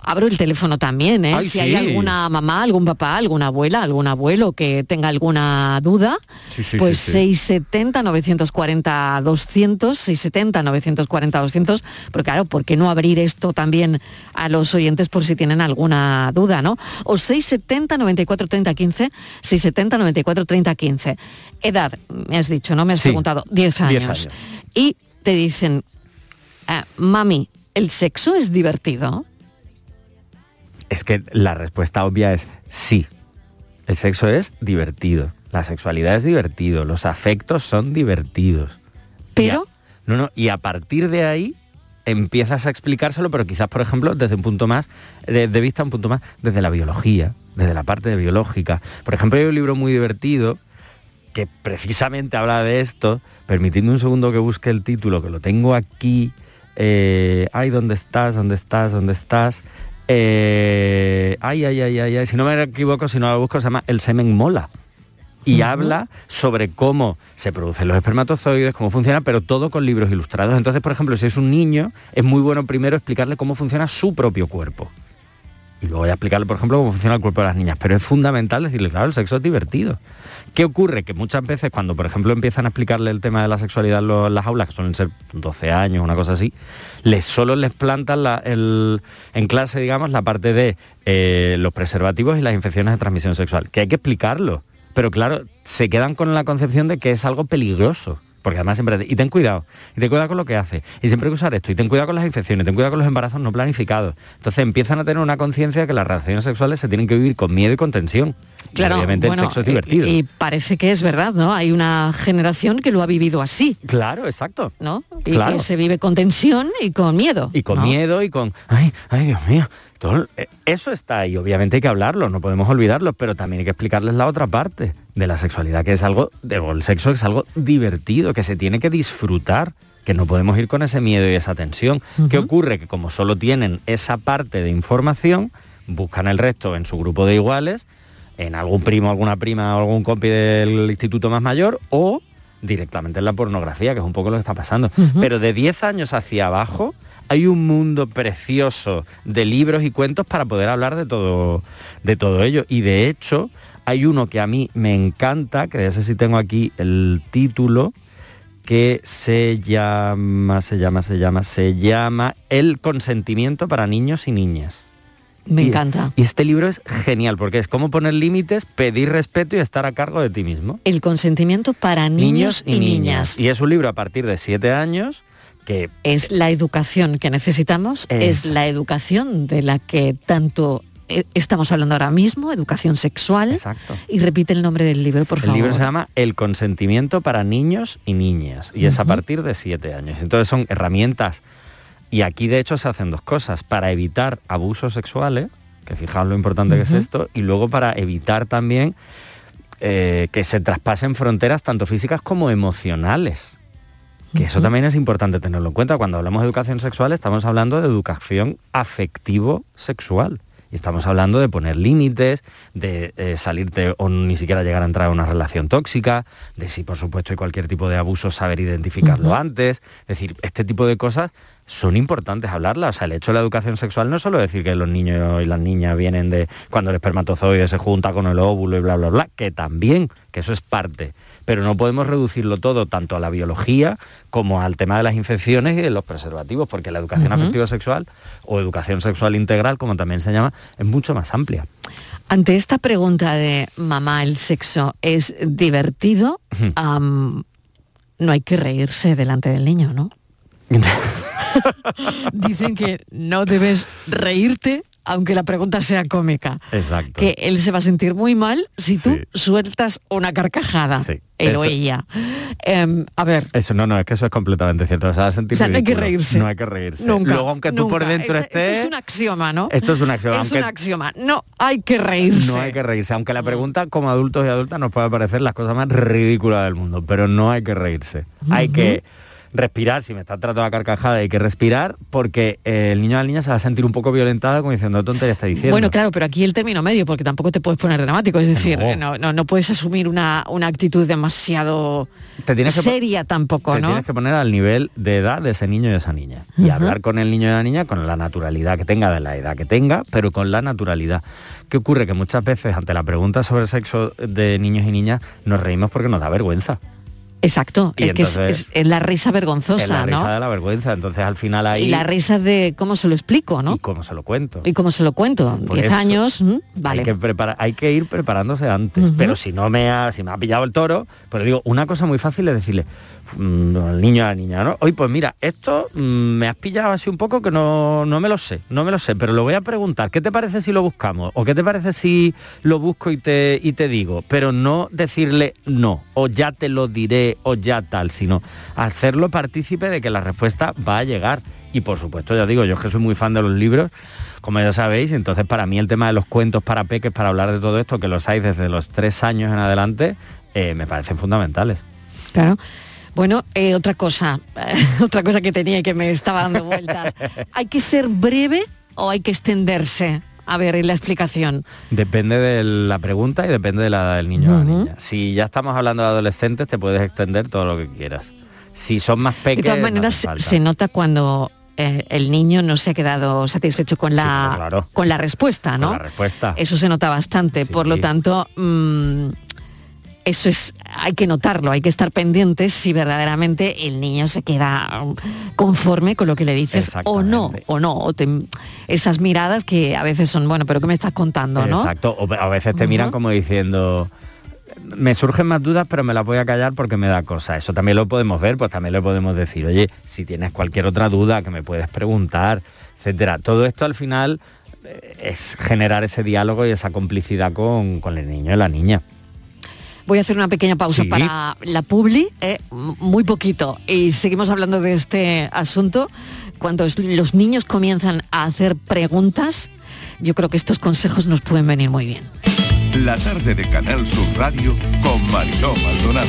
abro el teléfono también, ¿eh? Ay, si sí. hay alguna mamá, algún papá, alguna abuela, algún abuelo que tenga alguna duda, Sí, sí, pues sí, sí. 670 940 200, 670 940 200, pero claro, ¿por qué no abrir esto también a los oyentes por si tienen alguna duda, ¿no? O 670 94 30 15, 670 94 30 15. Edad, me has dicho, ¿no? Me has preguntado, 10 años. 10 años. Y te dicen, "Ah, mami, ¿el sexo es divertido? Es que la respuesta obvia es sí. El sexo es divertido. La sexualidad es divertido. Los afectos son divertidos. Pero... No, no, y a partir de ahí empiezas a explicárselo, pero quizás, por ejemplo, desde un punto más, de, de vista un punto más, desde la biología, desde la parte de biológica. Por ejemplo, hay un libro muy divertido que precisamente habla de esto. Permitidme un segundo que busque el título, que lo tengo aquí. Eh, ay, ¿dónde estás? ¿Dónde estás? ¿Dónde estás? Eh, ay, ay, ay, ay, ay. Si no me equivoco, si no lo busco, se llama El semen mola. Y habla sobre cómo se producen los espermatozoides, cómo funciona, pero todo con libros ilustrados. Entonces, por ejemplo, si es un niño, es muy bueno primero explicarle cómo funciona su propio cuerpo. Y luego voy a explicarle, por ejemplo, cómo funciona el cuerpo de las niñas. Pero es fundamental decirle, claro, el sexo es divertido. ¿Qué ocurre? Que muchas veces cuando, por ejemplo, empiezan a explicarle el tema de la sexualidad en, las aulas, que suelen ser 12 años, una cosa así, les solo les plantan la- el- en clase, digamos, la parte de eh, los preservativos y las infecciones de transmisión sexual, que hay que explicarlo. Pero claro, se quedan con la concepción de que es algo peligroso. Porque además siempre... Y ten cuidado, y ten cuidado con lo que hace, y siempre hay que usar esto, y ten cuidado con las infecciones, ten cuidado con los embarazos no planificados. Entonces empiezan a tener una conciencia de que las relaciones sexuales se tienen que vivir con miedo y con tensión. Y Claro, obviamente bueno, el sexo es divertido. Y, y parece que es verdad, ¿no? Hay una generación que lo ha vivido así, Claro, exacto. ¿no? Y Claro. que se vive con tensión y con miedo. Y con ¿no? miedo y con, ay, ay, Dios mío. Todo, eh, eso está ahí, obviamente hay que hablarlo, no podemos olvidarlo, pero también hay que explicarles la otra parte de la sexualidad, que es algo, de, o el sexo es algo divertido, que se tiene que disfrutar, que no podemos ir con ese miedo y esa tensión. ¿Qué ocurre? Que como solo tienen esa parte de información, buscan el resto en su grupo de iguales, en algún primo, alguna prima o algún compi del instituto más mayor, o directamente en la pornografía, que es un poco lo que está pasando. Pero de 10 años hacia abajo hay un mundo precioso de libros y cuentos para poder hablar de todo, de todo ello. Y de hecho, hay uno que a mí me encanta, que ya sé si tengo aquí el título, que se llama, se llama, se llama, se llama El consentimiento para niños y niñas. Me Y- encanta. Y este libro es genial porque es cómo poner límites, pedir respeto y estar a cargo de ti mismo. El consentimiento para niños, y, niñas. Y es un libro a partir de siete años que Es la educación que necesitamos, es la educación de la que tanto eh, estamos hablando ahora mismo, educación sexual. Exacto. Y repite el nombre del libro, por el favor. libro se llama El consentimiento para niños y niñas y es a partir de siete años. Entonces son herramientas y aquí de hecho se hacen dos cosas para evitar abusos sexuales que fijaos lo importante que es esto, y luego para evitar también eh, que se traspasen fronteras tanto físicas como emocionales. Que eso también es importante tenerlo en cuenta. Cuando hablamos de educación sexual estamos hablando de educación afectivo-sexual. Y estamos hablando de poner límites, de eh, salirte o ni siquiera llegar a entrar a una relación tóxica, de si por supuesto hay cualquier tipo de abuso, saber identificarlo antes. Es decir, este tipo de cosas son importantes hablarlas. O sea, el hecho de la educación sexual no es solo decir que los niños y las niñas vienen de cuando el espermatozoide se junta con el óvulo y bla, bla, bla, que también, que eso es parte pero no podemos reducirlo todo tanto a la biología como al tema de las infecciones y de los preservativos, porque la educación afectivo-sexual o educación sexual integral, como también se llama, es mucho más amplia. Ante esta pregunta de mamá, el sexo es divertido, no hay que reírse delante del niño, ¿no? Dicen que no debes reírte aunque la pregunta sea cómica. Exacto. Que él se va a sentir muy mal si tú sueltas una carcajada. Él o ella. Em, a ver, Eso no, no, es que eso es completamente cierto. O sea, sentir O sea, no hay que reírse. No hay que reírse. nunca. Luego, aunque tú por dentro Es- estés... Esto es un axioma, ¿no? Esto es un axioma, Es aunque- un axioma. No hay que reírse. No hay que reírse, aunque la pregunta como adultos y adultas nos puede parecer las cosas más ridículas del mundo, pero no hay que reírse. Hay que respirar, si me está tratando la carcajada hay que respirar porque eh, el niño o la niña se va a sentir un poco violentada como diciendo, "¿Qué tontería está diciendo. Bueno, claro, pero aquí el término medio, porque tampoco te puedes poner dramático, es decir, no, no, no puedes asumir una, una actitud demasiado Te tienes que seria tampoco, te ¿no? tienes que poner al nivel de edad de ese niño y esa niña. Y hablar con el niño y la niña con la naturalidad que tenga, de la edad que tenga, pero con la naturalidad. ¿Qué ocurre? Que muchas veces ante la pregunta sobre el sexo de niños y niñas nos reímos porque nos da vergüenza. Exacto, Y es que es, es- la risa vergonzosa, es la risa ¿no? de la vergüenza. Entonces al final ahí... Y la risa de cómo se lo explico, ¿no? ¿Y cómo se lo cuento? Y cómo se lo cuento. Por Diez eso años, ¿m? vale. Hay que, prepara- hay que ir preparándose antes. Pero si no me ha, si me ha pillado el toro, pero digo, una cosa muy fácil es decirle al niño a la niña, ¿no? Oye, pues mira, esto mm, me has pillado así un poco que no, no me lo sé, no me lo sé, pero lo voy a preguntar. ¿Qué te parece si lo buscamos? ¿O qué te parece si lo busco y te, y te digo? Pero no decirle no, o ya te lo diré, o ya tal, sino hacerlo partícipe de que la respuesta va a llegar. Y por supuesto, ya digo, yo es que soy muy fan de los libros, como ya sabéis, entonces para mí el tema de los cuentos para peques, para hablar de todo esto, que los hay desde los tres años en adelante, eh, me parecen fundamentales. Claro. Bueno, eh, otra cosa, otra cosa que tenía y que me estaba dando vueltas. ¿Hay que ser breve o hay que extenderse? A ver, en la explicación. Depende de la pregunta y depende de la edad del niño o la niña. Si ya estamos hablando de adolescentes, te puedes extender todo lo que quieras. Si son más De pequeños, todas maneras, se- se nota cuando eh, el niño no se ha quedado satisfecho con la, con la respuesta, ¿no? la respuesta. Eso se nota bastante. Por lo tanto, mm, eso es, hay que notarlo, hay que estar pendientes si verdaderamente el niño se queda um, conforme con lo que le dices o no, o no. O te- esas miradas que a veces son, bueno, pero ¿qué me estás contando, no? Exacto. O a veces te miran como diciendo, me surgen más dudas, pero me las voy a callar porque me da cosa. Eso también lo podemos ver, pues también le podemos decir, oye, si tienes cualquier otra duda que me puedes preguntar, etcétera. Todo esto al final eh, es generar ese diálogo y esa complicidad con, con el niño y la niña. Voy a hacer una pequeña pausa Sí. para la publi, eh, muy poquito, y seguimos hablando de este asunto. Cuando los niños comienzan a hacer preguntas, yo creo que estos consejos nos pueden venir muy bien. La tarde de Canal Sur Radio con Mariló Maldonado.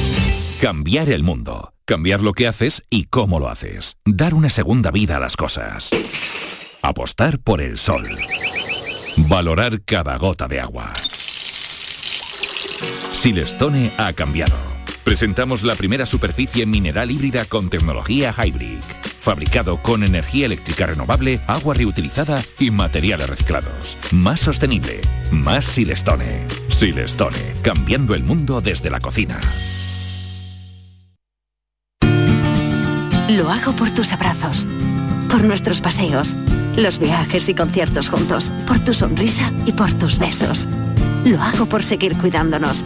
Cambiar el mundo. Cambiar lo que haces y cómo lo haces. Dar una segunda vida a las cosas. Apostar por el sol. Valorar cada gota de agua. Silestone ha cambiado. Presentamos la primera superficie mineral híbrida con tecnología Hybrid. Fabricado con energía eléctrica renovable, agua reutilizada y materiales reciclados. Más sostenible. Más Silestone. Silestone. Cambiando el mundo desde la cocina. Lo hago por tus abrazos, por nuestros paseos, los viajes y conciertos juntos, por tu sonrisa y por tus besos. Lo hago por seguir cuidándonos.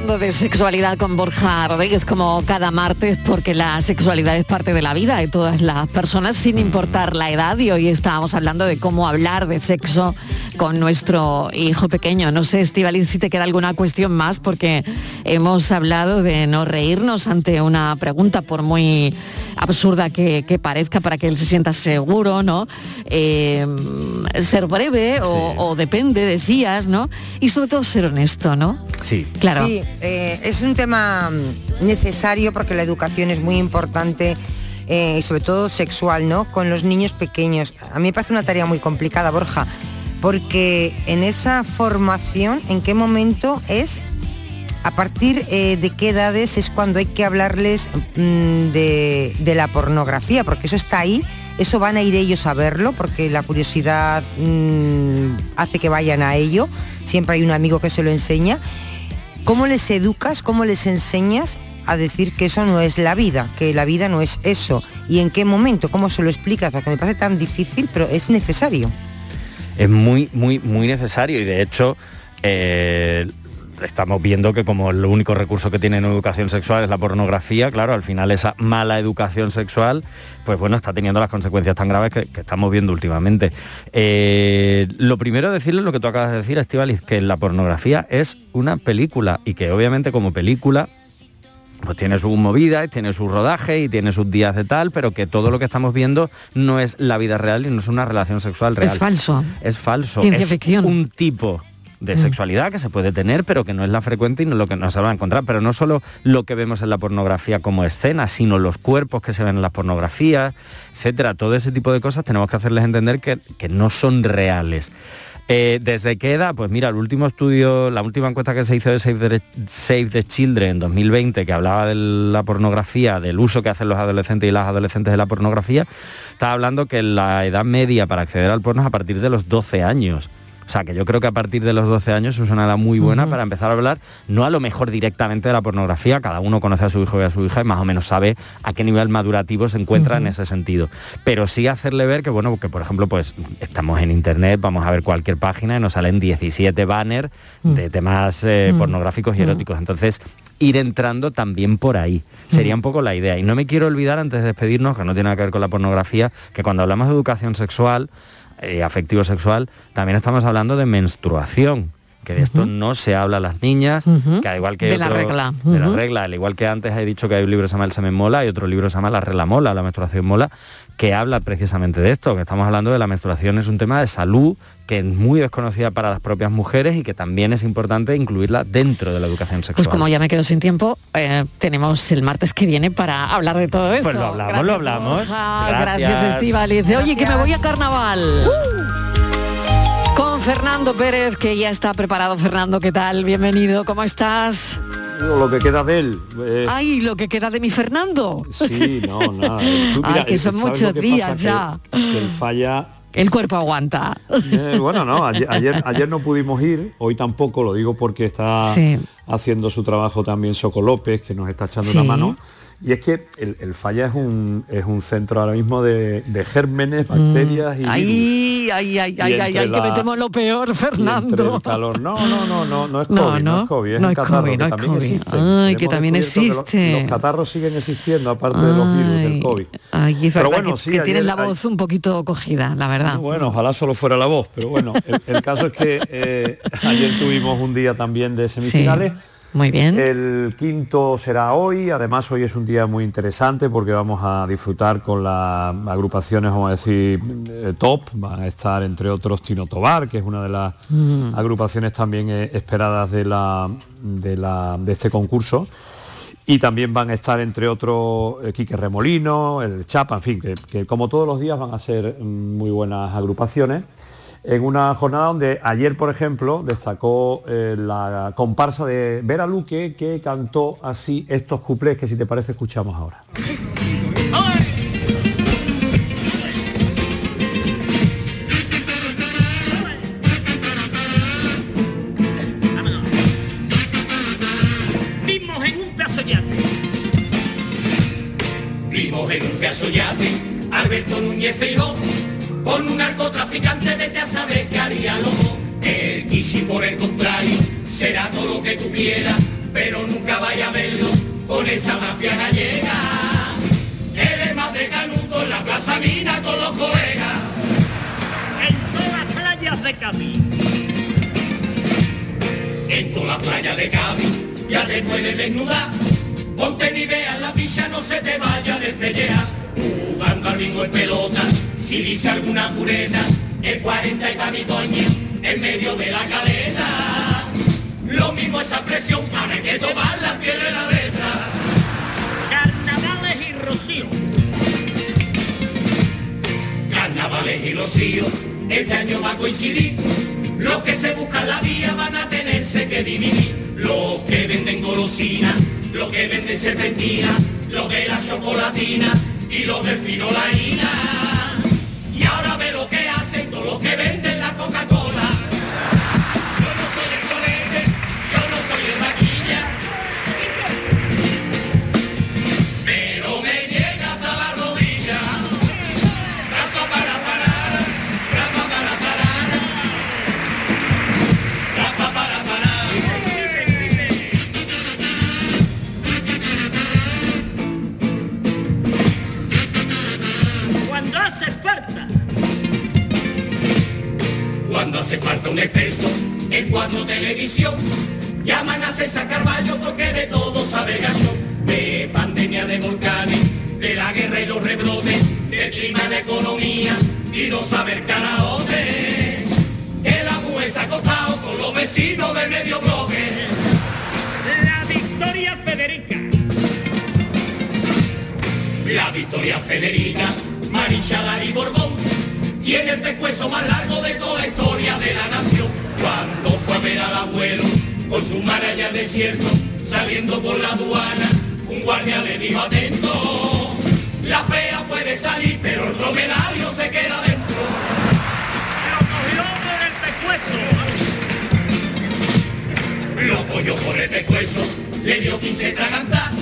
Charlando de sexualidad con Borja Rodríguez como cada martes porque la sexualidad es parte de la vida de todas las personas sin importar la edad y hoy estábamos hablando de cómo hablar de sexo con nuestro hijo pequeño. No sé, Estivaliz, si te queda alguna cuestión más porque hemos hablado de no reírnos ante una pregunta por muy absurda que, que parezca para que él se sienta seguro, ¿no? Eh, ser breve o, o depende, decías, ¿no? Y sobre todo ser honesto, ¿no? Sí. Claro. Sí, eh, es un tema mm, necesario porque la educación es muy importante eh, y sobre todo sexual, ¿no? Con los niños pequeños. A mí me parece una tarea muy complicada, Borja, porque en esa formación, ¿en qué momento es? A partir eh, de qué edades es cuando hay que hablarles mm, de, la pornografía, porque eso está ahí, eso van a ir ellos a verlo, porque la curiosidad mm, hace que vayan a ello, siempre hay un amigo que se lo enseña. ¿Cómo les educas, cómo les enseñas a decir que eso no es la vida, que la vida no es eso? ¿Y en qué momento? ¿Cómo se lo explicas? Porque me parece tan difícil, pero es necesario. es muy, muy, muy necesario y de hecho eh, estamos viendo que como el único recurso que tiene en educación sexual es la pornografía, claro, al final esa mala educación sexual, pues bueno, está teniendo las consecuencias tan graves que, que estamos viendo últimamente. Eh, lo primero decirle lo que tú acabas de decir, Estivalis, que la pornografía es una película y que obviamente como película pues tiene sus movidas, tiene su rodaje y tiene sus días de tal, pero que todo lo que estamos viendo no es la vida real y no es una relación sexual real. Es falso. Es falso. Ciencia es ficción. un tipo de Mm. sexualidad que se puede tener, pero que no es la frecuente y no es lo que nos va a encontrar. Pero no solo lo que vemos en la pornografía como escena, sino los cuerpos que se ven en las pornografías, etcétera. Todo ese tipo de cosas tenemos que hacerles entender que, que no son reales. Eh, ¿Desde qué edad? Pues mira, el último estudio, la última encuesta que se hizo de Save the, Save the Children en 2020, que hablaba de la pornografía, del uso que hacen los adolescentes y las adolescentes de la pornografía, estaba hablando que la edad media para acceder al porno es a partir de los 12 años. O sea, que yo creo que a partir de los 12 años es una edad muy buena para empezar a hablar, no a lo mejor directamente de la pornografía, cada uno conoce a su hijo y a su hija y más o menos sabe a qué nivel madurativo se encuentra en ese sentido. Pero sí hacerle ver que, bueno, que por ejemplo, pues estamos en internet, vamos a ver cualquier página y nos salen 17 banners de temas eh, Mm. pornográficos y eróticos. Entonces, ir entrando también por ahí. Sería un poco la idea. Y no me quiero olvidar, antes de despedirnos, que no tiene nada que ver con la pornografía, que cuando hablamos de educación sexual, eh, afectivo-sexual, también estamos hablando de menstruación que de esto no se habla a las niñas, que al igual que De la otro- regla. de la regla, al igual que antes he dicho que hay un libro que se llama El semen mola y otro libro que se llama La regla mola, la menstruación mola, que habla precisamente de esto, que estamos hablando de la menstruación es un tema de salud que es muy desconocida para las propias mujeres y que también es importante incluirla dentro de la educación sexual. Pues como ya me quedo sin tiempo, eh, tenemos el martes que viene para hablar de todo esto. Pues lo hablamos, lo hablamos. Borja, Gracias. Estíbaliz. Oye, que me voy a carnaval. Con Fernando Pérez, que ya está preparado. Fernando, ¿qué tal? Bienvenido, ¿cómo estás? Lo que queda de él. eh, Ay, lo que queda de mi Fernando. Sí, no, nada. Tú, Ay, que son ¿sabes muchos que días ya. Que, que el falla. El cuerpo aguanta. eh, bueno, no, ayer, ayer, ayer no pudimos ir, hoy tampoco, lo digo porque está Sí. haciendo su trabajo también Soco López, que nos está echando Sí. una mano. Y es que el, el falla es un, es un centro ahora mismo de, de gérmenes, bacterias y. Ay, ay, ay, Y ay, ay, entre ay, que la- metemos lo peor, Fernando. el calor. No, no, no, no, no es COVID, No, no, no, es COVID, es no un es catarro, COVID, que no es también COVID. existe. Ay, que también descubierto que existe. Los, los catarros siguen existiendo, aparte de los virus del COVID. Ay, es Pero bueno, que, sí, que tienes la voz un poquito cogida, la verdad. Bueno, ojalá solo fuera la voz, pero bueno, el, el caso es que eh, ayer tuvimos un día también de semifinales. Muy bien. El quinto será hoy, además hoy es un día muy interesante porque vamos a disfrutar con las agrupaciones, vamos a decir, eh, top, van a estar entre otros Tino Tobar, que es una de las Mm. agrupaciones también eh, esperadas de, la, de, la- de este concurso. Y también van a estar entre otros eh, Quique Remolino, el Chapa, en fin, que, que como todos los días van a ser mm, muy buenas agrupaciones. En una jornada donde ayer, por ejemplo, destacó eh, la comparsa de Vera Luque que cantó así estos cuplés que si te parece escuchamos ahora. Vimos en un yate. Vimos en un yate Alberto Núñez Feijó con un narcotraficante vete a saber qué haría loco. El Kishi por el contrario será todo lo que tú quieras, pero nunca vaya a verlo con esa mafia gallega. Él es más de canuto en la plaza mina con los colegas. En todas las playas de Cádiz. En todas las playas de Cádiz ya te puedes desnudar. Ponte ni veas la picha, no se te vaya de pellear. Jugando al bingo en pelota, si dice alguna pureta, el 40 y panitoña en medio de la caleta. Lo mismo esa presión, ahora hay que tomar la piel de la letra. Carnavales y rocío. Carnavales y rocío, este año va a coincidir. Los que se buscan la vía van a tenerse que dividir. Los que venden golosinas, los que venden serpentina, los de la chocolatina y los del finolaína. Los que venden Cuando hace falta un experto en cuatro televisión, llaman a César Carballo porque de todo sabe gallo. De pandemia de volcanes, de la guerra y los rebrotes, del clima de economía y no saber karaoke. Que la mujer se ha acostado con los vecinos de medio bloque. La Victoria Federica. La Victoria Federica, Marichalar y Borbón, tiene el pescuezo más largo de toda la historia de la nación. Cuando fue a ver al abuelo, con su maraña al desierto, saliendo por la aduana, un guardia le dijo atento, la fea puede salir, pero el dromedario se queda dentro. Lo cogió por el pescuezo. Lo cogió por el pescuezo, le dio 15 tragantas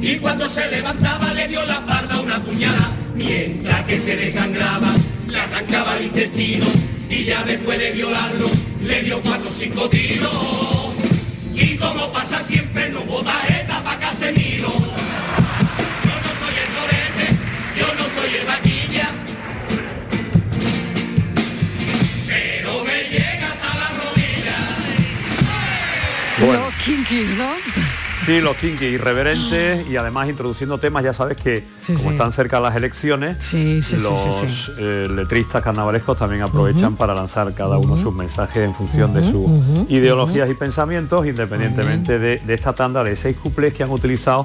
y cuando se levantaba le dio la espalda una puñada. Mientras que se desangraba, le arrancaba el intestino y ya después de violarlo le dio cuatro o cinco tiros. Y como pasa siempre, no hubo tarjeta para Casemiro. Yo no soy el torete, yo no soy el vaquilla. Pero me llega hasta la rodilla. Los kinkis, ¿no? Sí, los kinky irreverentes y además introduciendo temas, ya sabes que como sí. están cerca las elecciones, sí, los eh, letristas carnavalescos también aprovechan para lanzar cada uno sus mensajes en función de sus ideologías y pensamientos, independientemente de, de esta tanda de seis cuplés que han utilizado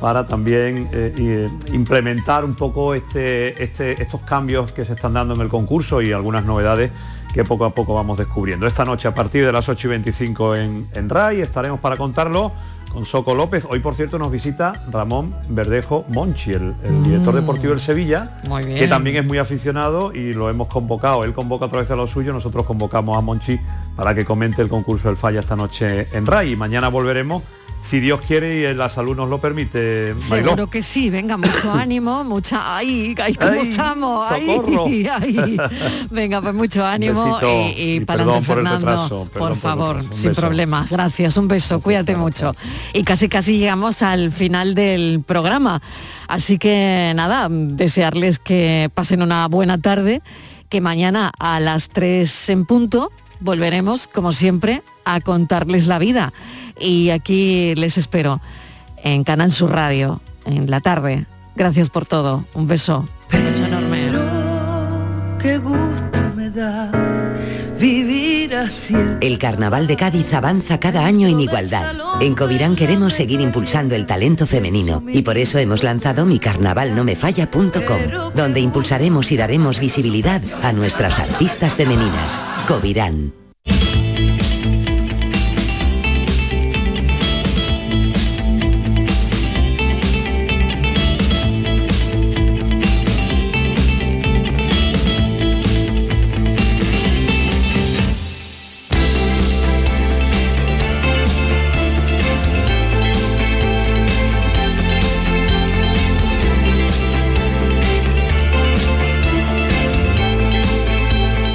para también eh, y- implementar un poco este, este- estos cambios que se están dando en el concurso y algunas novedades que poco a poco vamos descubriendo. Esta noche a partir de las 8 y 25 en, en RAI estaremos para contarlo con Soco López. Hoy, por cierto, nos visita Ramón Verdejo Monchi, el, el director deportivo del Sevilla, Mm. Que también es muy aficionado y lo hemos convocado. Él convoca otra vez a lo suyo, nosotros convocamos a Monchi para que comente el concurso del Falla esta noche en RAI. Y mañana volveremos, si Dios quiere y la salud nos lo permite. Mariló. Seguro que sí, venga, mucho ánimo, mucha... ¡Ay, ay cómo Ay, estamos! ¡Ay, ay! Venga, pues mucho ánimo y, y y para adelante, Fernando. retraso, por favor, retraso. Sin beso. problemas. Gracias, un beso, cuídate mucho. Y casi casi llegamos al final del programa. Así que nada, desearles que pasen una buena tarde, que mañana a las 3 en punto volveremos, como siempre, a contarles la vida. Y aquí les espero en Canal Sur Radio, en la tarde. Gracias por todo. Un beso. Un beso enorme. Qué gusto me da vivir así. El Carnaval de Cádiz avanza cada año en igualdad. En Covirán queremos seguir impulsando el talento femenino y por eso hemos lanzado micarnavalnomefalla.com, donde impulsaremos y daremos visibilidad a nuestras artistas femeninas. Covirán.